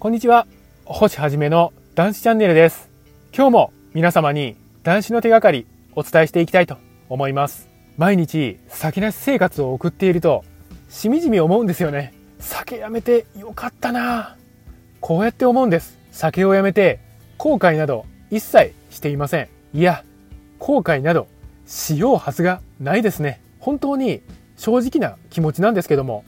こんにちは。星はじめの男子チャンネルです。今日も皆様に男子の手がかりお伝えしていきたいと思います。毎日酒なし生活を送っているとしみじみ思うんですよね。酒やめてよかったな。こうやって思うんです。酒をやめて後悔など一切していません。いや後悔などしようはずがないですね。本当に正直な気持ちなんですけども。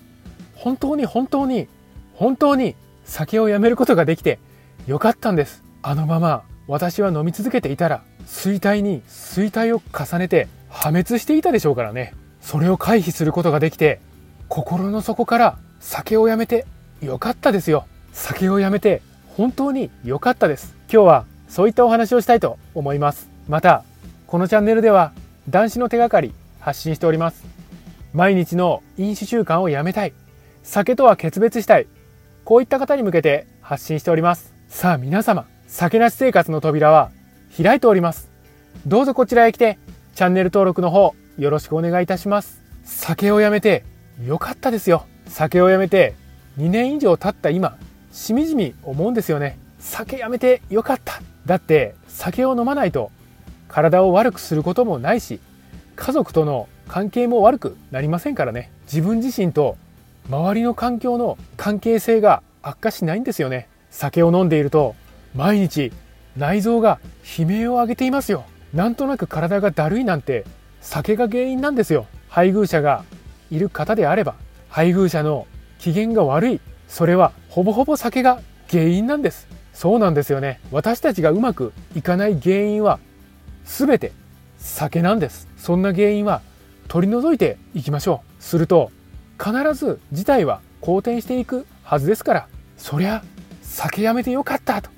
本当に本当に本当に酒をやめることができてよかったんです。あのまま私は飲み続けていたら衰退に衰退を重ねて破滅していたでしょうからね。それを回避することができて心の底から酒をやめてよかったですよ。酒をやめて本当に良かったです。今日はそういったお話をしたいと思います。またこのチャンネルでは男子の手がかり発信しております。毎日の飲酒習慣をやめたい。酒とは決別したい。こういった方に向けて発信しております。さあ皆様酒なし生活の扉は開いております。どうぞこちらへ来てチャンネル登録の方よろしくお願いいたします。酒をやめてよかったですよ。酒をやめて2年以上経った今しみじみ思うんですよね。酒やめてよかった。だって酒を飲まないと体を悪くすることもないし家族との関係も悪くなりませんからね。自分自身と周りの環境の関係性が悪化しないんですよね。酒を飲んでいると毎日内臓が悲鳴を上げていますよ。なんとなく体がだるいなんて酒が原因なんですよ。配偶者がいる方であれば配偶者の機嫌が悪い。それはほぼほぼ酒が原因なんです。そうなんですよね。私たちがうまくいかない原因は全て酒なんです。そんな原因は取り除いていきましょう。すると必ず事態は好転していくはずですからそりゃ酒やめてよかったと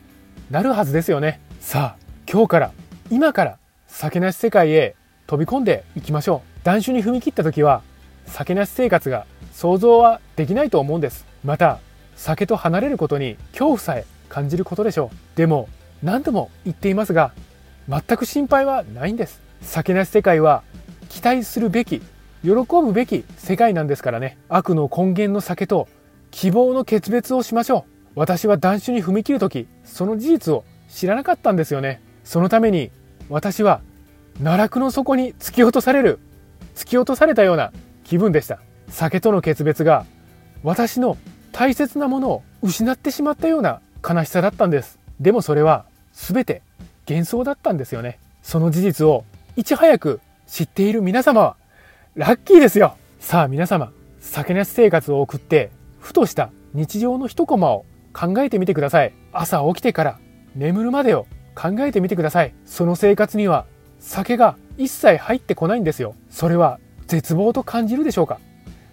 なるはずですよね。さあ今日から今から酒なし世界へ飛び込んでいきましょう。断酒に踏み切った時は酒なし生活が想像はできないと思うんです。また酒と離れることに恐怖さえ感じることでしょう。でも何度も言っていますが全く心配はないんです。酒なし世界は期待するべき喜ぶべき世界なんですからね。悪の根源の酒と希望の決別をしましょう。私は断酒に踏み切る時その事実を知らなかったんですよね。そのために私は奈落の底に突き落とされる突き落とされたような気分でした。酒との決別が私の大切なものを失ってしまったような悲しさだったんです。でもそれは全て幻想だったんですよね。その事実をいち早く知っている皆様はラッキーですよ。さあ皆様酒なし生活を送ってふとした日常の一コマを考えてみてください。朝起きてから眠るまでを考えてみてください。その生活には酒が一切入ってこないんですよ。それは絶望と感じるでしょうか？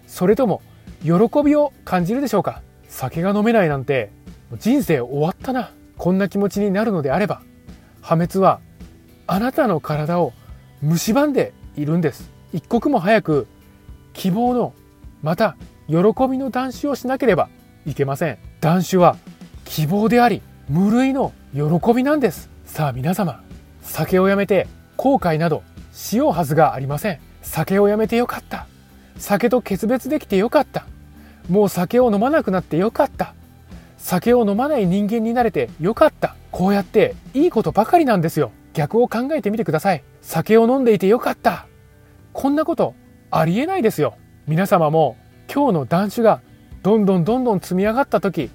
それとも喜びを感じるでしょうか？酒が飲めないなんて人生終わったな。こんな気持ちになるのであれば破滅はあなたの体を蝕んでいるんです。一刻も早く希望のまた喜びの断酒をしなければいけません。断酒は希望であり無類の喜びなんです。さあ皆様酒をやめて後悔などしようはずがありません。酒をやめてよかった。酒と決別できてよかった。もう酒を飲まなくなってよかった。酒を飲まない人間になれてよかった。こうやっていいことばかりなんですよ。逆を考えてみてください。酒を飲んでいてよかった。こんなことありえないですよ。皆様も今日の断酒がどんどんどんどん積み上がった時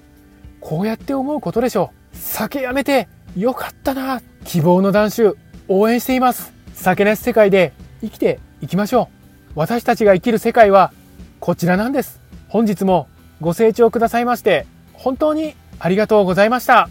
こうやって思うことでしょう。酒やめてよかったな。希望の断酒応援しています。酒なし世界で生きていきましょう。私たちが生きる世界はこちらなんです。本日もご清聴くださいまして本当にありがとうございました。